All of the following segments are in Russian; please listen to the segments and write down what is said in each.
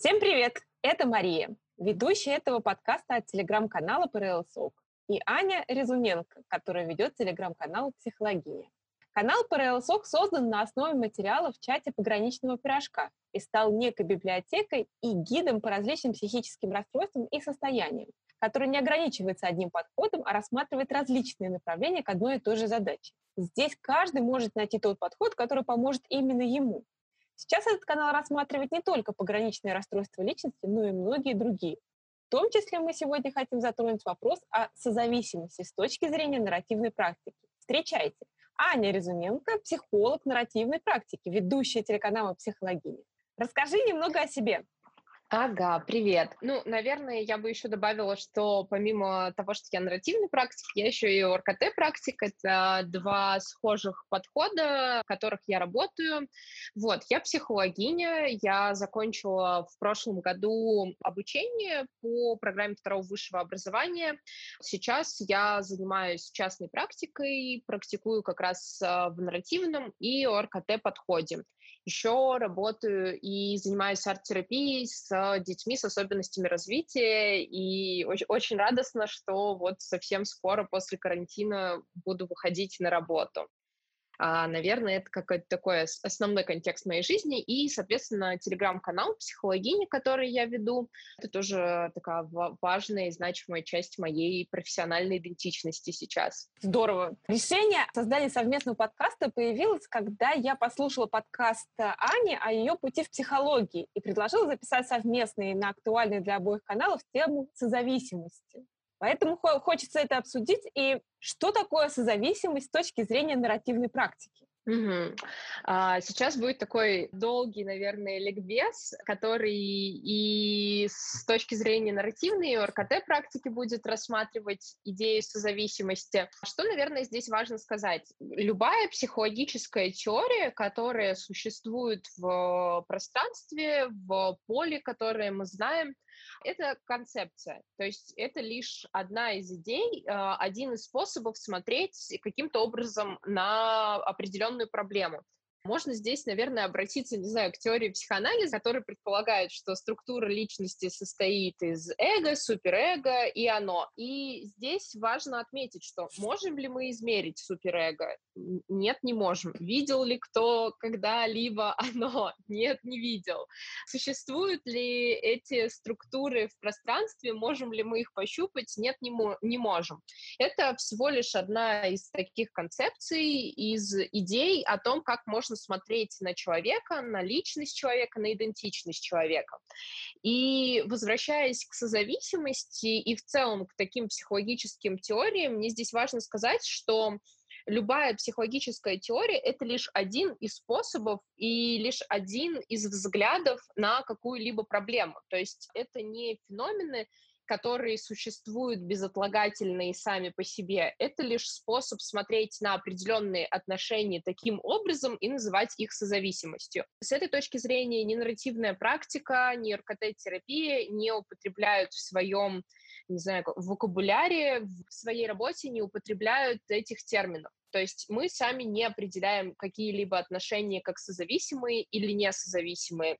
Всем привет! Это Мария, ведущая этого подкаста от телеграм-канала ПРЛ СОК, и Аня Резуменко, которая ведет телеграм-канал «Психология». Канал ПРЛ СОК создан на основе материалов в чате пограничного пирожка и стал некой библиотекой и гидом по различным психическим расстройствам и состояниям, который не ограничивается одним подходом, а рассматривает различные направления к одной и той же задаче. Здесь каждый может найти тот подход, который поможет именно ему. Сейчас этот канал рассматривает не только пограничные расстройства личности, но и многие другие. В том числе мы сегодня хотим затронуть вопрос о созависимости с точки зрения нарративной практики. Встречайте! Аня Резуменко, психолог нарративной практики, ведущая телеканала «Психологиня». Расскажи немного о себе. Ага, привет. Ну, наверное, я бы еще добавила, что помимо того, что я нарративный практик, я еще и ОРКТ-практик. Это два схожих подхода, в которых я работаю. Вот, я психологиня, я закончила в прошлом году обучение по программе второго высшего образования. Сейчас я занимаюсь частной практикой, практикую как раз а, в нарративном и ОРКТ-подходе. Еще работаю и занимаюсь арт-терапией с детьми с особенностями развития, и очень, очень радостно, что вот совсем скоро после карантина буду выходить на работу. А, наверное, это какой-то такой основной контекст моей жизни. И, соответственно, телеграм-канал «Психологини», который я веду, это тоже такая важная и значимая часть моей профессиональной идентичности сейчас. Здорово. Решение создания совместного подкаста появилось, когда я послушала подкаст Ани о ее пути в психологии и предложила записать совместный на актуальный для обоих каналов тему созависимости. Поэтому хочется это обсудить. И что такое созависимость с точки зрения нарративной практики? Угу. А, сейчас будет такой долгий, наверное, ликбез, который и с точки зрения нарративной и ОРКТ-практики будет рассматривать идею созависимости. Что, наверное, здесь важно сказать? Любая психологическая теория, которая существует в пространстве, в поле, которое мы знаем, это концепция, то есть это лишь одна из идей, а, один из способов смотреть каким-то образом на определенную проблему. Можно здесь, наверное, обратиться, не знаю, к теории психоанализа, которая предполагает, что структура личности состоит из эго, суперэго и оно. И здесь важно отметить, что можем ли мы измерить суперэго? Нет, не можем. Видел ли кто когда-либо оно? Нет, не видел. Существуют ли эти структуры в пространстве? Можем ли мы их пощупать? Нет, не, не можем. Это всего лишь одна из таких концепций, из идей о том, как можно можно смотреть на человека, на личность человека, на идентичность человека. И возвращаясь к созависимости и в целом к таким психологическим теориям, мне здесь важно сказать, что любая психологическая теория — это лишь один из способов и лишь один из взглядов на какую-либо проблему. То есть это не феномены, которые существуют безотлагательно и сами по себе, это лишь способ смотреть на определенные отношения таким образом и называть их созависимостью. С этой точки зрения ни нарративная практика, ни РКТ-терапия не употребляют в своем не знаю, вокабуляре, в своей работе не употребляют этих терминов. То есть мы сами не определяем какие-либо отношения как созависимые или не созависимые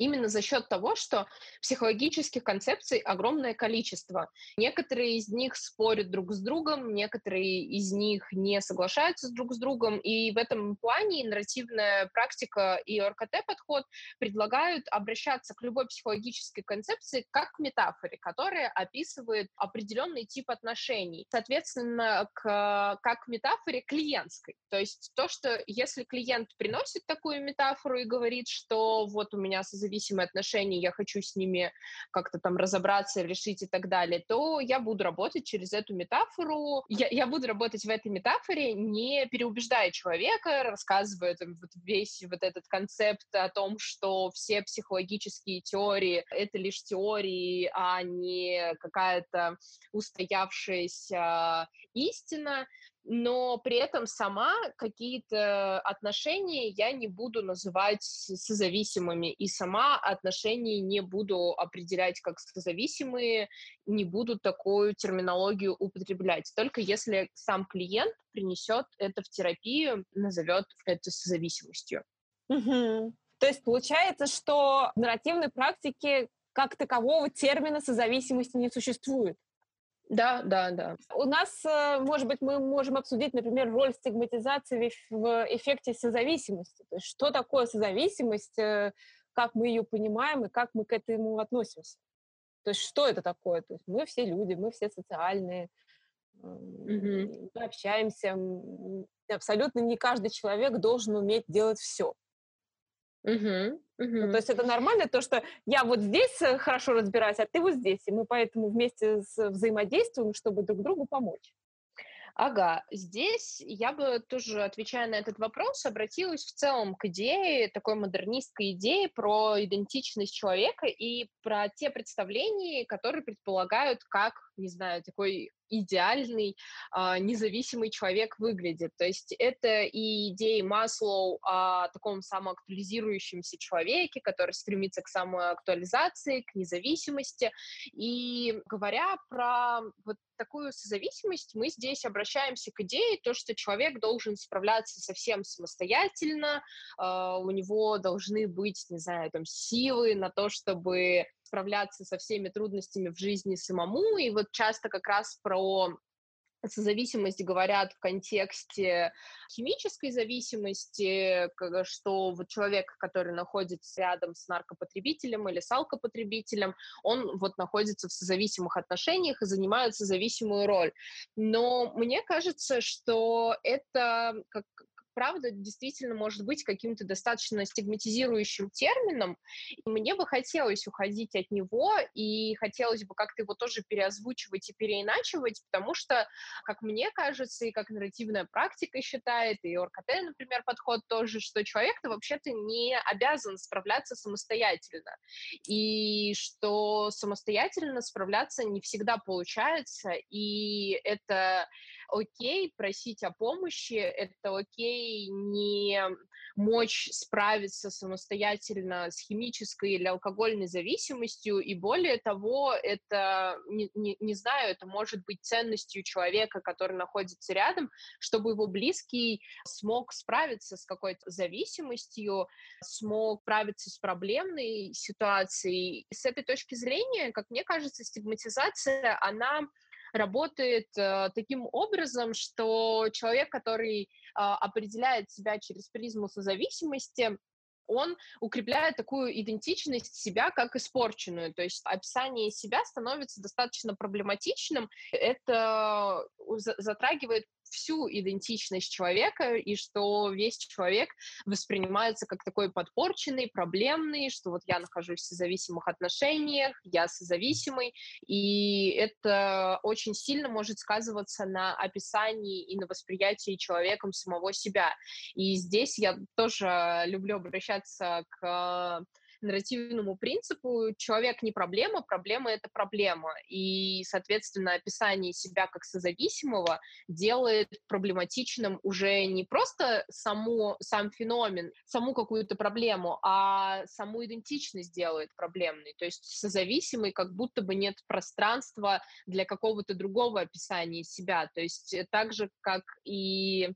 именно за счет того, что психологических концепций огромное количество. Некоторые из них спорят друг с другом, некоторые из них не соглашаются друг с другом, и в этом плане нарративная практика и ОРКТ-подход предлагают обращаться к любой психологической концепции как к метафоре, которая описывает определенный тип отношений. Соответственно, к, как к метафоре клиентской. То есть то, что если клиент приносит такую метафору и говорит, что вот у меня зависимые отношения, я хочу с ними как-то там разобраться, решить и так далее, то я буду работать через эту метафору. Я, я буду работать в этой метафоре, не переубеждая человека, рассказывая там, вот весь вот этот концепт о том, что все психологические теории — это лишь теории, а не какая-то устоявшаяся истина но при этом сама какие-то отношения я не буду называть созависимыми, и сама отношения не буду определять как созависимые, не буду такую терминологию употреблять. Только если сам клиент принесет это в терапию, назовет это созависимостью. Угу. То есть получается, что в нарративной практике как такового термина созависимости не существует. Да, да, да. У нас, э, может быть, мы можем обсудить, например, роль стигматизации в эффекте созависимости. То есть что такое созависимость, э, как мы ее понимаем и как мы к этому относимся. То есть что это такое? То есть мы все люди, мы все социальные, mm-hmm. мы общаемся. Абсолютно не каждый человек должен уметь делать все. Угу, угу. Ну, то есть это нормально, то, что я вот здесь э, хорошо разбираюсь, а ты вот здесь, и мы поэтому вместе взаимодействуем, чтобы друг другу помочь. Ага, здесь я бы тоже, отвечая на этот вопрос, обратилась в целом к идее, такой модернистской идее про идентичность человека и про те представления, которые предполагают, как, не знаю, такой идеальный а, независимый человек выглядит. То есть это и идеи Маслоу о таком самоактуализирующемся человеке, который стремится к самоактуализации, к независимости. И говоря про вот такую созависимость, мы здесь обращаемся к идее, то, что человек должен справляться совсем самостоятельно, э, у него должны быть, не знаю, там, силы на то, чтобы справляться со всеми трудностями в жизни самому, и вот часто как раз про созависимость говорят в контексте химической зависимости, что вот человек, который находится рядом с наркопотребителем или с алкопотребителем, он вот находится в созависимых отношениях и занимает созависимую роль. Но мне кажется, что это как, правда действительно может быть каким-то достаточно стигматизирующим термином. И мне бы хотелось уходить от него, и хотелось бы как-то его тоже переозвучивать и переиначивать, потому что, как мне кажется, и как нарративная практика считает, и ОРКТ, например, подход тоже, что человек-то вообще-то не обязан справляться самостоятельно. И что самостоятельно справляться не всегда получается, и это окей просить о помощи, это окей не мочь справиться самостоятельно с химической или алкогольной зависимостью, и более того, это, не, не, не знаю, это может быть ценностью человека, который находится рядом, чтобы его близкий смог справиться с какой-то зависимостью, смог справиться с проблемной ситуацией. И с этой точки зрения, как мне кажется, стигматизация, она работает э, таким образом, что человек, который э, определяет себя через призму созависимости, он укрепляет такую идентичность себя как испорченную. То есть описание себя становится достаточно проблематичным. Это затрагивает всю идентичность человека, и что весь человек воспринимается как такой подпорченный, проблемный, что вот я нахожусь в созависимых отношениях, я созависимый, и это очень сильно может сказываться на описании и на восприятии человеком самого себя. И здесь я тоже люблю обращаться к нарративному принципу человек не проблема, проблема — это проблема. И, соответственно, описание себя как созависимого делает проблематичным уже не просто саму, сам феномен, саму какую-то проблему, а саму идентичность делает проблемной. То есть созависимый как будто бы нет пространства для какого-то другого описания себя. То есть так же, как и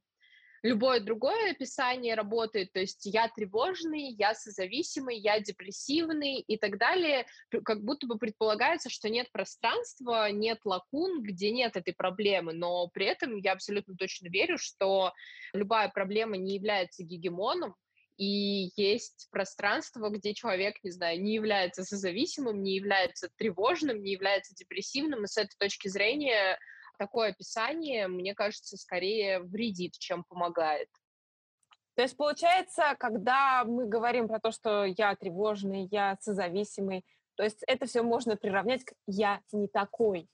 любое другое описание работает, то есть я тревожный, я созависимый, я депрессивный и так далее, как будто бы предполагается, что нет пространства, нет лакун, где нет этой проблемы, но при этом я абсолютно точно верю, что любая проблема не является гегемоном, и есть пространство, где человек, не знаю, не является созависимым, не является тревожным, не является депрессивным, и с этой точки зрения такое описание, мне кажется, скорее вредит, чем помогает. То есть получается, когда мы говорим про то, что я тревожный, я созависимый, то есть это все можно приравнять к «я не такой».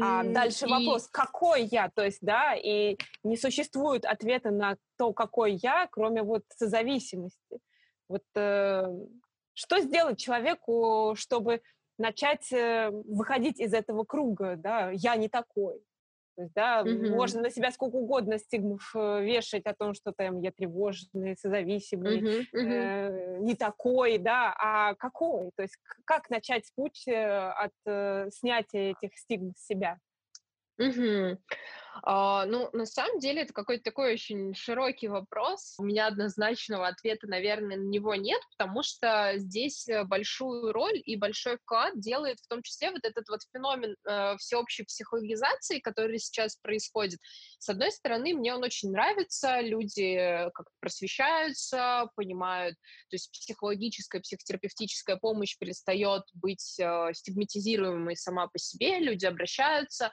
А дальше и... вопрос, какой я, то есть, да, и не существует ответа на то, какой я, кроме вот созависимости. Вот э, что сделать человеку, чтобы начать э, выходить из этого круга, да, я не такой. То есть, да, mm-hmm. можно на себя сколько угодно стигмов э, вешать о том, что там я тревожный, созависимый, mm-hmm. э, не такой, да, а какой? То есть как начать путь э, от э, снятия этих стигм с себя? Mm-hmm. А, ну, на самом деле, это какой-то такой очень широкий вопрос. У меня однозначного ответа, наверное, на него нет, потому что здесь э, большую роль и большой вклад делает в том числе вот этот вот феномен э, всеобщей психологизации, который сейчас происходит. С одной стороны, мне он очень нравится, люди как-то просвещаются, понимают, то есть психологическая, психотерапевтическая помощь перестает быть э, стигматизируемой сама по себе, люди обращаются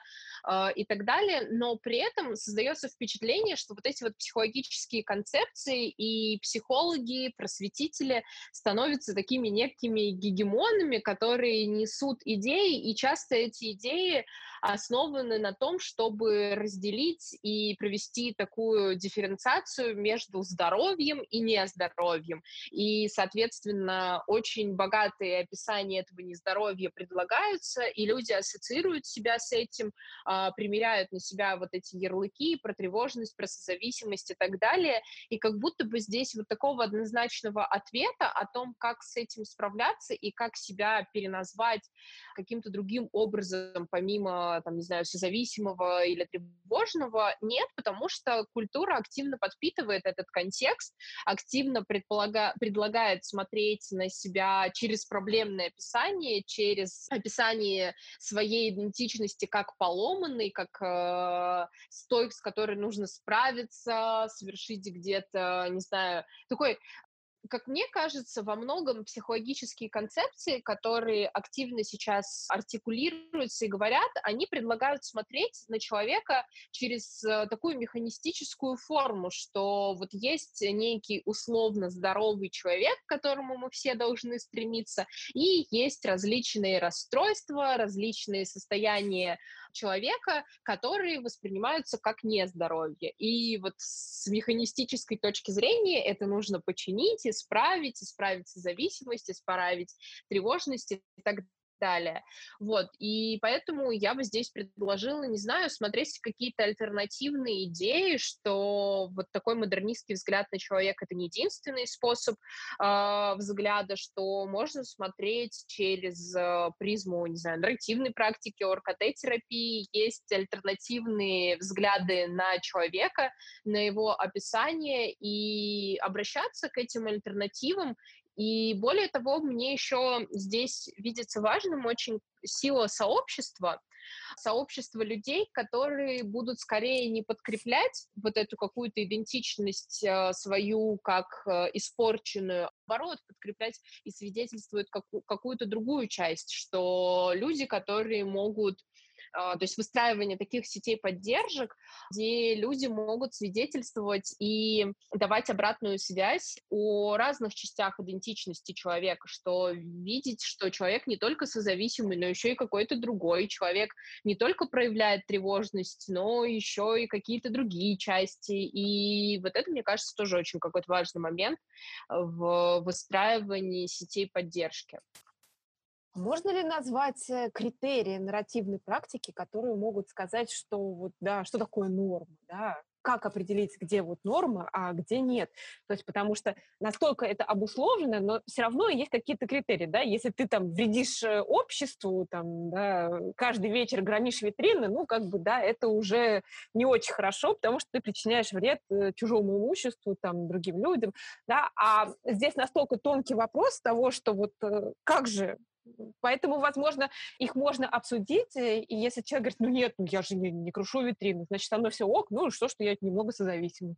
и так далее, но при этом создается впечатление, что вот эти вот психологические концепции и психологи, просветители становятся такими некими гегемонами, которые несут идеи, и часто эти идеи основаны на том, чтобы разделить и провести такую дифференциацию между здоровьем и нездоровьем. И, соответственно, очень богатые описания этого нездоровья предлагаются, и люди ассоциируют себя с этим, а, примеряют на себя вот эти ярлыки про тревожность, про созависимость и так далее. И как будто бы здесь вот такого однозначного ответа о том, как с этим справляться и как себя переназвать каким-то другим образом, помимо там, не знаю, созависимого или тревожного, нет, потому что культура активно подпитывает этот контекст, активно предполага... предлагает смотреть на себя через проблемное описание, через описание своей идентичности как поломанной, как э, с той, с которой нужно справиться, совершить где-то, не знаю, такой как мне кажется, во многом психологические концепции, которые активно сейчас артикулируются и говорят, они предлагают смотреть на человека через э, такую механистическую форму, что вот есть некий условно здоровый человек, к которому мы все должны стремиться, и есть различные расстройства, различные состояния человека, которые воспринимаются как нездоровье. И вот с механистической точки зрения это нужно починить, исправить, исправить зависимость, исправить тревожность и так далее. Вот, и поэтому я бы здесь предложила, не знаю, смотреть какие-то альтернативные идеи, что вот такой модернистский взгляд на человека — это не единственный способ э, взгляда, что можно смотреть через э, призму, не знаю, нарративной практики, ОРКТ-терапии, есть альтернативные взгляды на человека, на его описание, и обращаться к этим альтернативам и более того, мне еще здесь видится важным очень сила сообщества, сообщество людей, которые будут скорее не подкреплять вот эту какую-то идентичность э, свою как э, испорченную, а наоборот, подкреплять и свидетельствуют каку- какую-то другую часть, что люди, которые могут а, то есть выстраивание таких сетей поддержек, где люди могут свидетельствовать и давать обратную связь о разных частях идентичности человека, что видеть, что человек не только созависимый, но еще и какой-то другой человек, не только проявляет тревожность, но еще и какие-то другие части. И вот это, мне кажется, тоже очень какой-то важный момент в выстраивании сетей поддержки. Можно ли назвать э, критерии нарративной практики, которые могут сказать, что вот, да, что такое норма, да, как определить, где вот норма, а где нет. То есть потому что настолько это обусловлено, но все равно есть какие-то критерии, да, если ты там вредишь э, обществу, там, да, каждый вечер громишь витрины, ну, как бы, да, это уже не очень хорошо, потому что ты причиняешь вред э, чужому имуществу, там, другим людям, да, а здесь настолько тонкий вопрос того, что вот как же Поэтому, возможно, их можно обсудить, э, и если человек говорит, ну нет, ну я же не, не крушу витрину, значит, со мной все ок, ну что, что я немного созависима.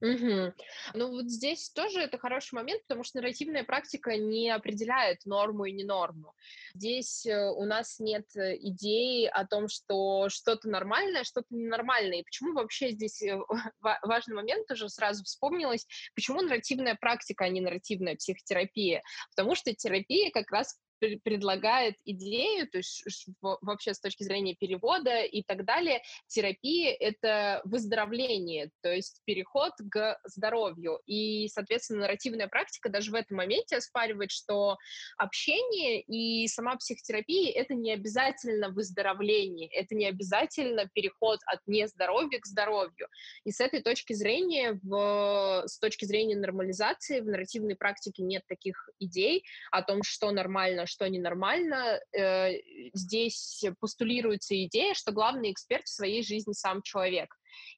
Угу. Ну вот здесь тоже это хороший момент, потому что нарративная практика не определяет норму и не норму. Здесь э, у нас нет э, идеи о том, что что-то нормальное, что-то ненормальное. И почему вообще здесь важный момент тоже сразу вспомнилось, почему нарративная практика, а не нарративная психотерапия? Потому что терапия как раз предлагает идею, то есть вообще с точки зрения перевода и так далее, терапия — это выздоровление, то есть переход к здоровью. И, соответственно, нарративная практика даже в этом моменте оспаривает, что общение и сама психотерапия — это не обязательно выздоровление, это не обязательно переход от нездоровья к здоровью. И с этой точки зрения, в, с точки зрения нормализации, в нарративной практике нет таких идей о том, что нормально, что ненормально. Э, здесь постулируется идея, что главный эксперт в своей жизни сам человек.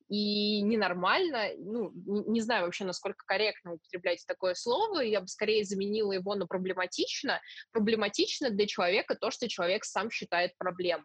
И ненормально, ну, не знаю вообще, насколько корректно употреблять такое слово, я бы скорее заменила его на проблематично. Проблематично для человека то, что человек сам считает проблемой.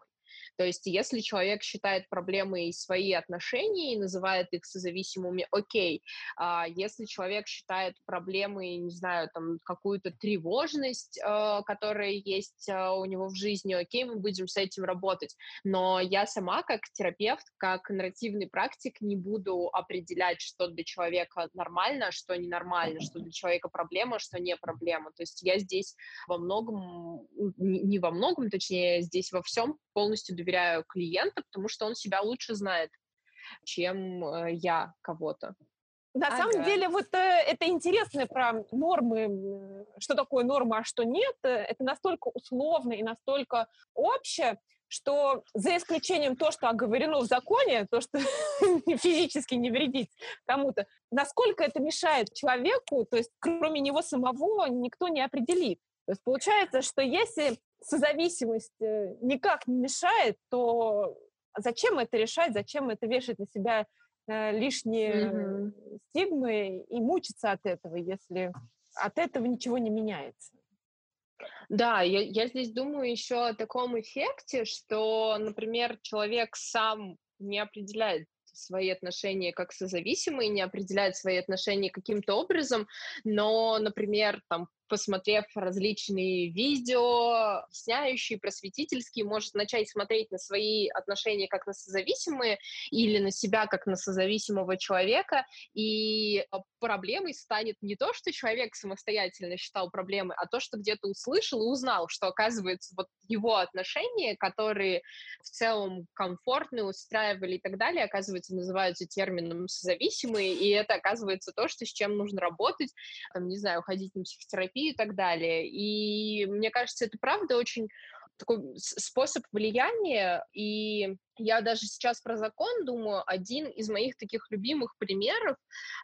То есть если человек считает проблемой свои отношения и называет их созависимыми, окей. А если человек считает проблемой, не знаю, там какую-то тревожность, э, которая есть э, у него в жизни, окей, мы будем с этим работать. Но я сама как терапевт, как нарративный практик не буду определять, что для человека нормально, а что ненормально, что для человека проблема, что не проблема. То есть я здесь во многом, не во многом, точнее, здесь во всем полностью доверяю клиенту, потому что он себя лучше знает, чем э, я кого-то. На ага. самом деле, вот э, это интересно про нормы, что такое норма, а что нет. Э, это настолько условно и настолько общее, что за исключением то, что оговорено в законе, то, что физически не вредить кому-то, насколько это мешает человеку, то есть кроме него самого никто не определит. То есть получается, что если созависимость э, никак не мешает, то зачем это решать, зачем это вешать на себя э, лишние mm-hmm. стигмы и мучиться от этого, если от этого ничего не меняется? Да, я, я здесь думаю еще о таком эффекте, что, например, человек сам не определяет свои отношения как созависимые, не определяет свои отношения каким-то образом, но, например, там посмотрев различные видео, объясняющие, просветительские, может начать смотреть на свои отношения как на созависимые или на себя как на созависимого человека, и а, проблемой станет не то, что человек самостоятельно считал проблемой, а то, что где-то услышал и узнал, что, оказывается, вот его отношения, которые в целом комфортны, устраивали и так далее, оказывается, называются термином созависимые, и это, оказывается, то, что, с чем нужно работать, там, не знаю, ходить на психотерапию, терапию и так далее. И мне кажется, это правда очень такой способ влияния, и я даже сейчас про закон думаю, один из моих таких любимых примеров,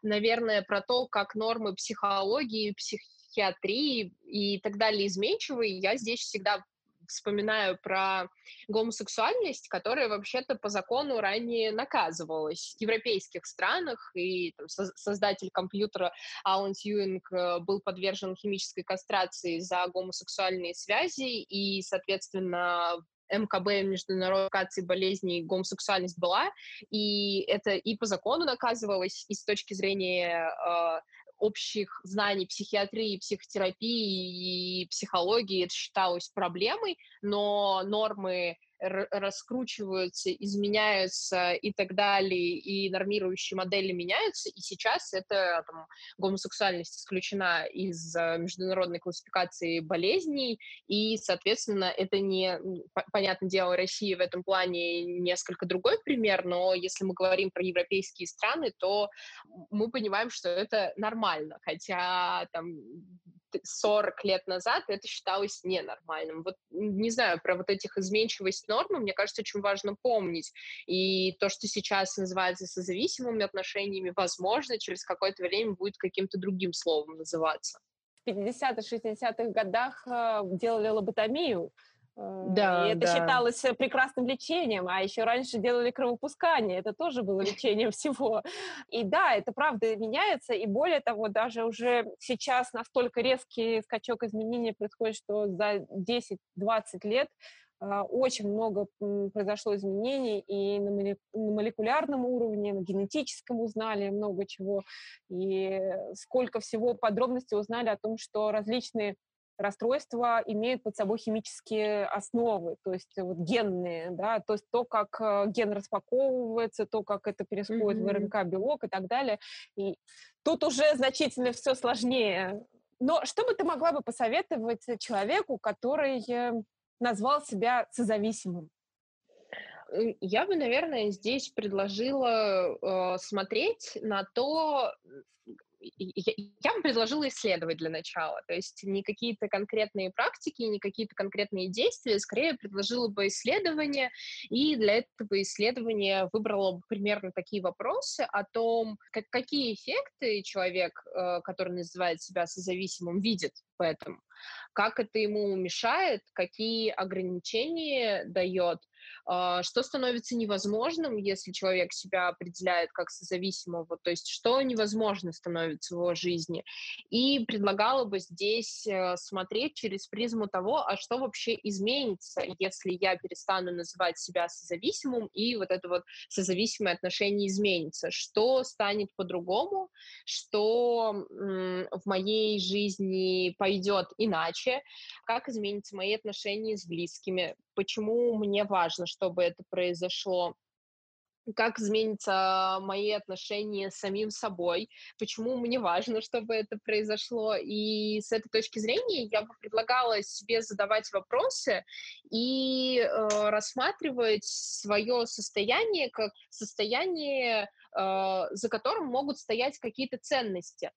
наверное, про то, как нормы психологии, психиатрии и так далее изменчивые, я здесь всегда вспоминаю про гомосексуальность, которая вообще-то по закону ранее наказывалась в европейских странах, и там, создатель компьютера Алан Тьюинг э, был подвержен химической кастрации за гомосексуальные связи, и, соответственно, МКБ, международной классификации болезней, гомосексуальность была, и это и по закону наказывалось, и с точки зрения э, общих знаний психиатрии, психотерапии и психологии это считалось проблемой, но нормы раскручиваются, изменяются и так далее, и нормирующие модели меняются, и сейчас это там, гомосексуальность исключена из э, международной классификации болезней, и, соответственно, это не, понятное дело, Россия в этом плане несколько другой пример, но если мы говорим про европейские страны, то мы понимаем, что это нормально, хотя там 40 лет назад это считалось ненормальным. Вот не знаю, про вот этих изменчивость нормы, мне кажется, очень важно помнить. И то, что сейчас называется созависимыми отношениями, возможно, через какое-то время будет каким-то другим словом называться. В 50-60-х годах э, делали лоботомию, да, и это да. считалось э, прекрасным лечением, а еще раньше делали кровопускание, это тоже было лечением всего. И да, это правда меняется, и более того, даже уже сейчас настолько резкий скачок изменений происходит, что за 10-20 лет а, очень много произошло изменений и на молекулярном уровне, на генетическом узнали много чего, и сколько всего подробностей узнали о том, что различные расстройства имеют под собой химические основы, то есть вот генные, да, то есть то, как э, ген распаковывается, то, как это происходит mm-hmm. в РНК-белок и так далее. И тут уже значительно все сложнее. Но что бы ты могла бы посоветовать человеку, который э, назвал себя созависимым? Э, я бы, наверное, здесь предложила э, смотреть на то, я, бы предложила исследовать для начала, то есть не какие-то конкретные практики, не какие-то конкретные действия, скорее предложила бы исследование, и для этого исследования выбрала бы примерно такие вопросы о том, как, какие эффекты человек, э, который называет себя созависимым, видит в этом, как это ему мешает, какие ограничения дает, что становится невозможным, если человек себя определяет как созависимого, то есть что невозможно становится в его жизни. И предлагала бы здесь э, смотреть через призму того, а что вообще изменится, если я перестану называть себя созависимым, и вот это вот созависимое отношение изменится. Что станет по-другому, что в моей жизни пойдет иначе, как изменятся мои отношения с близкими, почему мне важно, чтобы это произошло, как изменятся мои отношения с самим собой, почему мне важно, чтобы это произошло. И с этой точки зрения я бы предлагала себе задавать вопросы и э, рассматривать свое состояние как состояние за которым могут стоять какие-то ценности.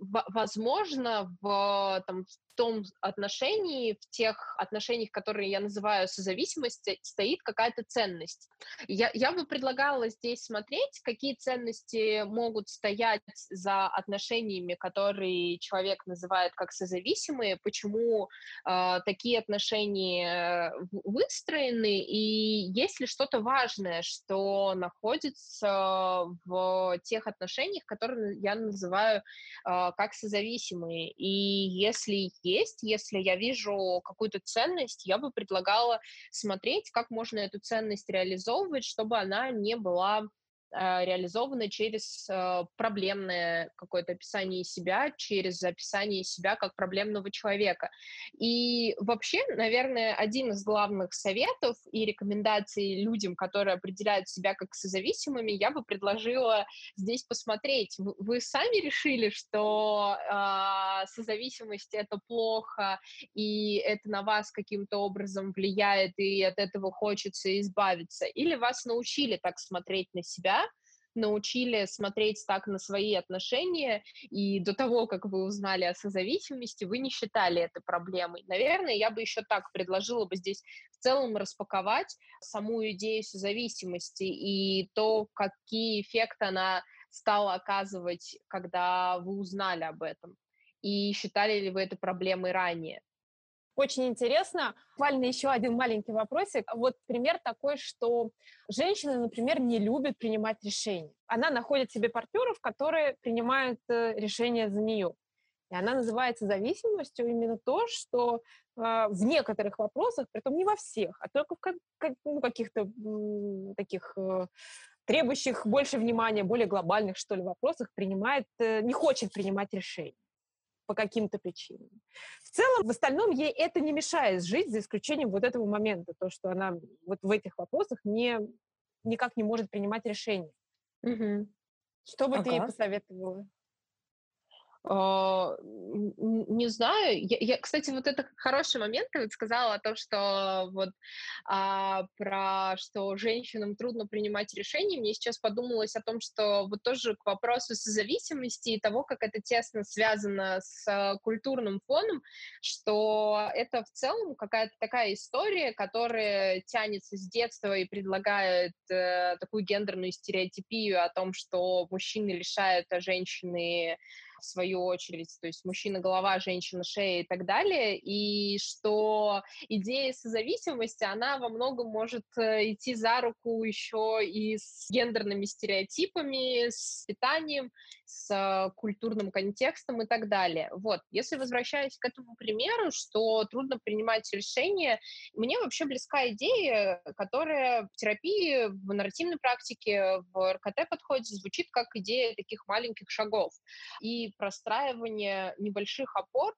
Возможно, в, там, в том отношении, в тех отношениях, которые я называю созависимости, стоит какая-то ценность. Я, я бы предлагала здесь смотреть, какие ценности могут стоять за отношениями, которые человек называет как созависимые, почему э, такие отношения выстроены, и есть ли что-то важное, что находится в тех отношениях, которые я называю э, как созависимые. И если есть. Если я вижу какую-то ценность, я бы предлагала смотреть, как можно эту ценность реализовывать, чтобы она не была а, реализовано через а, проблемное какое-то описание себя, через описание себя как проблемного человека. И вообще, наверное, один из главных советов и рекомендаций людям, которые определяют себя как созависимыми, я бы предложила здесь посмотреть. Вы сами решили, что э, созависимость это плохо, и это на вас каким-то образом влияет, и от этого хочется избавиться, или вас научили так смотреть на себя, научили смотреть так на свои отношения, и до того, как вы узнали о созависимости, вы не считали это проблемой. Наверное, я бы еще так предложила бы здесь в целом распаковать саму идею созависимости и то, какие эффекты она стала оказывать, когда вы узнали об этом. И считали ли вы это проблемой ранее? Очень интересно. Буквально еще один маленький вопросик. Вот пример такой, что женщина, например, не любит принимать решения. Она находит себе партнеров, которые принимают э, решения за нее. И она называется зависимостью именно то, что э, в некоторых вопросах, притом не во всех, а только в как, ну, каких-то м, таких э, требующих больше внимания, более глобальных, что ли, вопросах принимает, э, не хочет принимать решения по каким-то причинам. В целом, в остальном ей это не мешает жить, за исключением вот этого момента, то, что она вот в этих вопросах не, никак не может принимать решения. Угу. Что бы ага. ты ей посоветовала? А, не знаю. Я, я, кстати, вот это хороший момент, ты вот сказала о том, что вот а, про что женщинам трудно принимать решения. Мне сейчас подумалось о том, что вот тоже к вопросу созависимости и того, как это тесно связано с культурным фоном, что это в целом какая-то такая история, которая тянется с детства и предлагает э, такую гендерную стереотипию о том, что мужчины лишают а женщины в свою очередь, то есть мужчина голова, женщина шея и так далее, и что идея созависимости, она во многом может э, идти за руку еще и с гендерными стереотипами, с питанием, с культурным контекстом и так далее. Вот, если возвращаясь к этому примеру, что трудно принимать решения, мне вообще близка идея, которая в терапии, в нарративной практике, в РКТ-подходе звучит как идея таких маленьких шагов. И простраивание небольших опор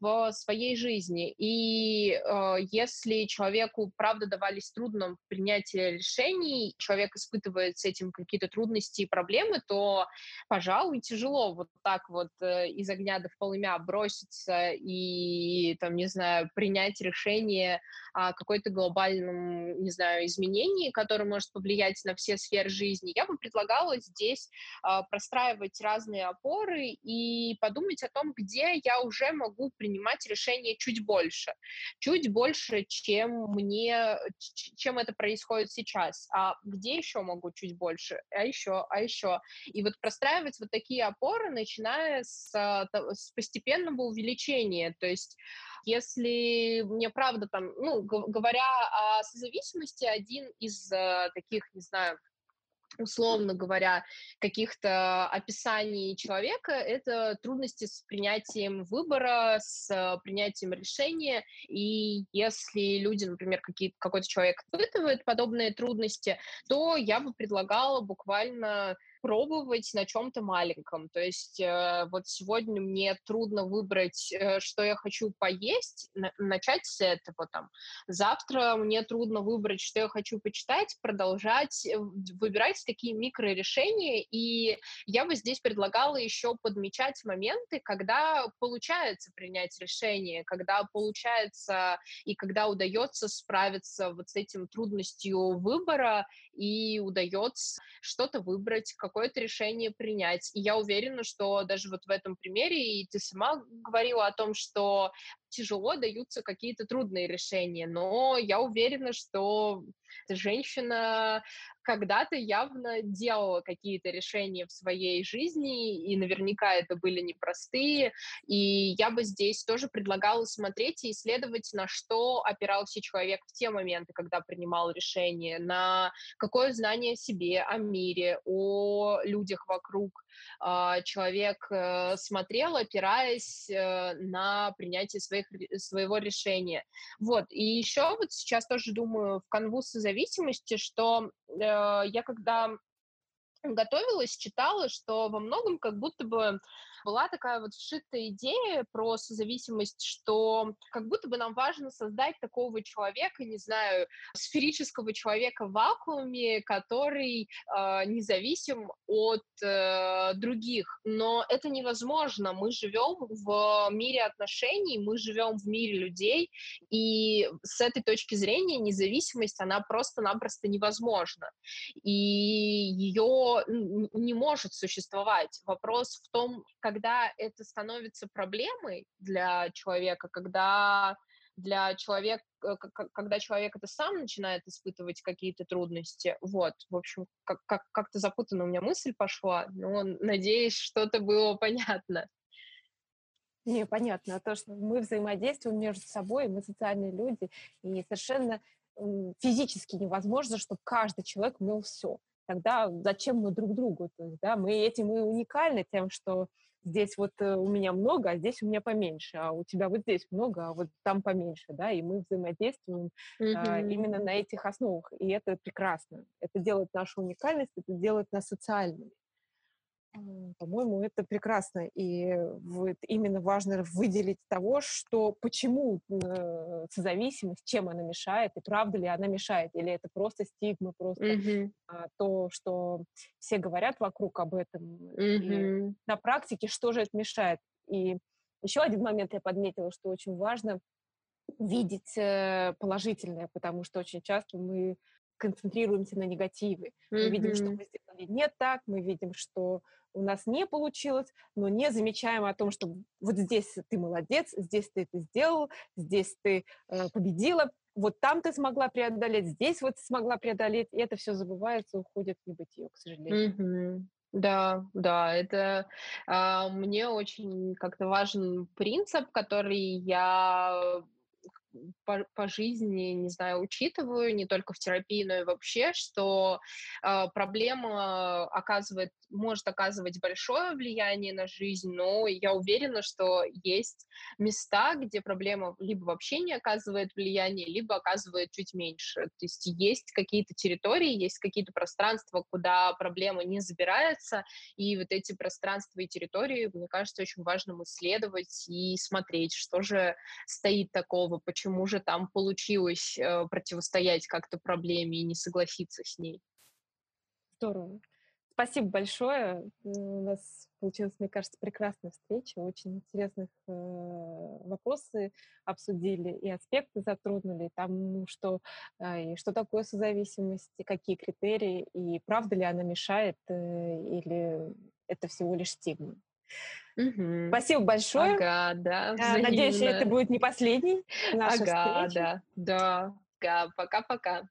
в своей жизни. И э, если человеку, правда, давались трудно принятие решений, человек испытывает с этим какие-то трудности и проблемы, то, пожалуй, тяжело вот так вот э, из огня до полымя броситься и, там, не знаю, принять решение о какой-то глобальном, не знаю, изменении, которое может повлиять на все сферы жизни. Я бы предлагала здесь э, простраивать разные опоры и подумать о том, где я уже могу могу принимать решения чуть больше, чуть больше, чем мне, чем это происходит сейчас. А где еще могу чуть больше? А еще, а еще. И вот простраивать вот такие опоры, начиная с, с постепенного увеличения. То есть если мне правда там, ну, говоря о созависимости, один из э, таких, не знаю, условно говоря, каких-то описаний человека, это трудности с принятием выбора, с э, принятием решения, и если люди, например, какой-то человек испытывает подобные трудности, то я бы предлагала буквально пробовать на чем-то маленьком. То есть э, вот сегодня мне трудно выбрать, э, что я хочу поесть, на, начать с этого там. Завтра мне трудно выбрать, что я хочу почитать, продолжать э, выбирать такие микрорешения. И я бы здесь предлагала еще подмечать моменты, когда получается принять решение, когда получается и когда удается справиться вот с этим трудностью выбора и удается что-то выбрать, какое-то решение принять. И я уверена, что даже вот в этом примере, и ты сама говорила о том, что тяжело даются какие-то трудные решения, но я уверена, что женщина когда-то явно делала какие-то решения в своей жизни, и наверняка это были непростые, и я бы здесь тоже предлагала смотреть и исследовать, на что опирался человек в те моменты, когда принимал решение, на какое знание о себе, о мире, о людях вокруг, а, человек э, смотрел, опираясь э, на принятие своих, своего решения. Вот, и еще вот сейчас тоже думаю в канву зависимости, что э, я когда готовилась, читала, что во многом как будто бы была такая вот вшитая идея про созависимость, что как будто бы нам важно создать такого человека, не знаю, сферического человека в вакууме, который э, независим от э, других. Но это невозможно. Мы живем в мире отношений, мы живем в мире людей, и с этой точки зрения независимость, она просто-напросто невозможна. И ее не может существовать. Вопрос в том, когда это становится проблемой для человека, когда для человека, когда человек это сам начинает испытывать какие-то трудности. Вот, в общем, как- как- как-то запутанно у меня мысль пошла, но надеюсь, что-то было понятно. Не, понятно. То, что мы взаимодействуем между собой, мы социальные люди, и совершенно физически невозможно, чтобы каждый человек умел все. Тогда зачем мы друг другу? То есть, да, мы этим и уникальны тем, что здесь вот э, у меня много, а здесь у меня поменьше, а у тебя вот здесь много, а вот там поменьше, да, и мы взаимодействуем mm-hmm. именно на этих основах, и это прекрасно. Это делает нашу уникальность, это делает нас социальными. По-моему, это прекрасно. И вот именно важно выделить того, что почему э, созависимость, чем она мешает, и правда ли она мешает, или это просто стигма, просто mm-hmm. то, что все говорят вокруг об этом. Mm-hmm. И на практике что же это мешает? И еще один момент я подметила, что очень важно видеть э, положительное, потому что очень часто мы концентрируемся на негативе. Mm-hmm. Мы видим, что мы сделали не так, мы видим, что у нас не получилось, но не замечаем о том, что вот здесь ты молодец, здесь ты это сделал, здесь ты э, победила, вот там ты смогла преодолеть, здесь вот смогла преодолеть, и это все забывается, уходит в небытие, к сожалению. Mm-hmm. Да, да, это э, мне очень как-то важен принцип, который я по, по жизни, не знаю, учитываю, не только в терапии, но и вообще, что э, проблема оказывает, может оказывать большое влияние на жизнь, но я уверена, что есть места, где проблема либо вообще не оказывает влияния, либо оказывает чуть меньше. То есть есть какие-то территории, есть какие-то пространства, куда проблема не забирается, и вот эти пространства и территории, мне кажется, очень важно исследовать и смотреть, что же стоит такого, почему почему же там получилось э, противостоять как-то проблеме и не согласиться с ней. Здорово. Спасибо большое. У нас получилась, мне кажется, прекрасная встреча. Очень интересных э, вопросы обсудили и аспекты затронули. Там, что, э, и что такое созависимость, какие критерии, и правда ли она мешает, э, или это всего лишь стигма. Угу. Спасибо большое. Ага, да, Надеюсь, это будет не последний наша ага, встреча. да, да. Пока-пока.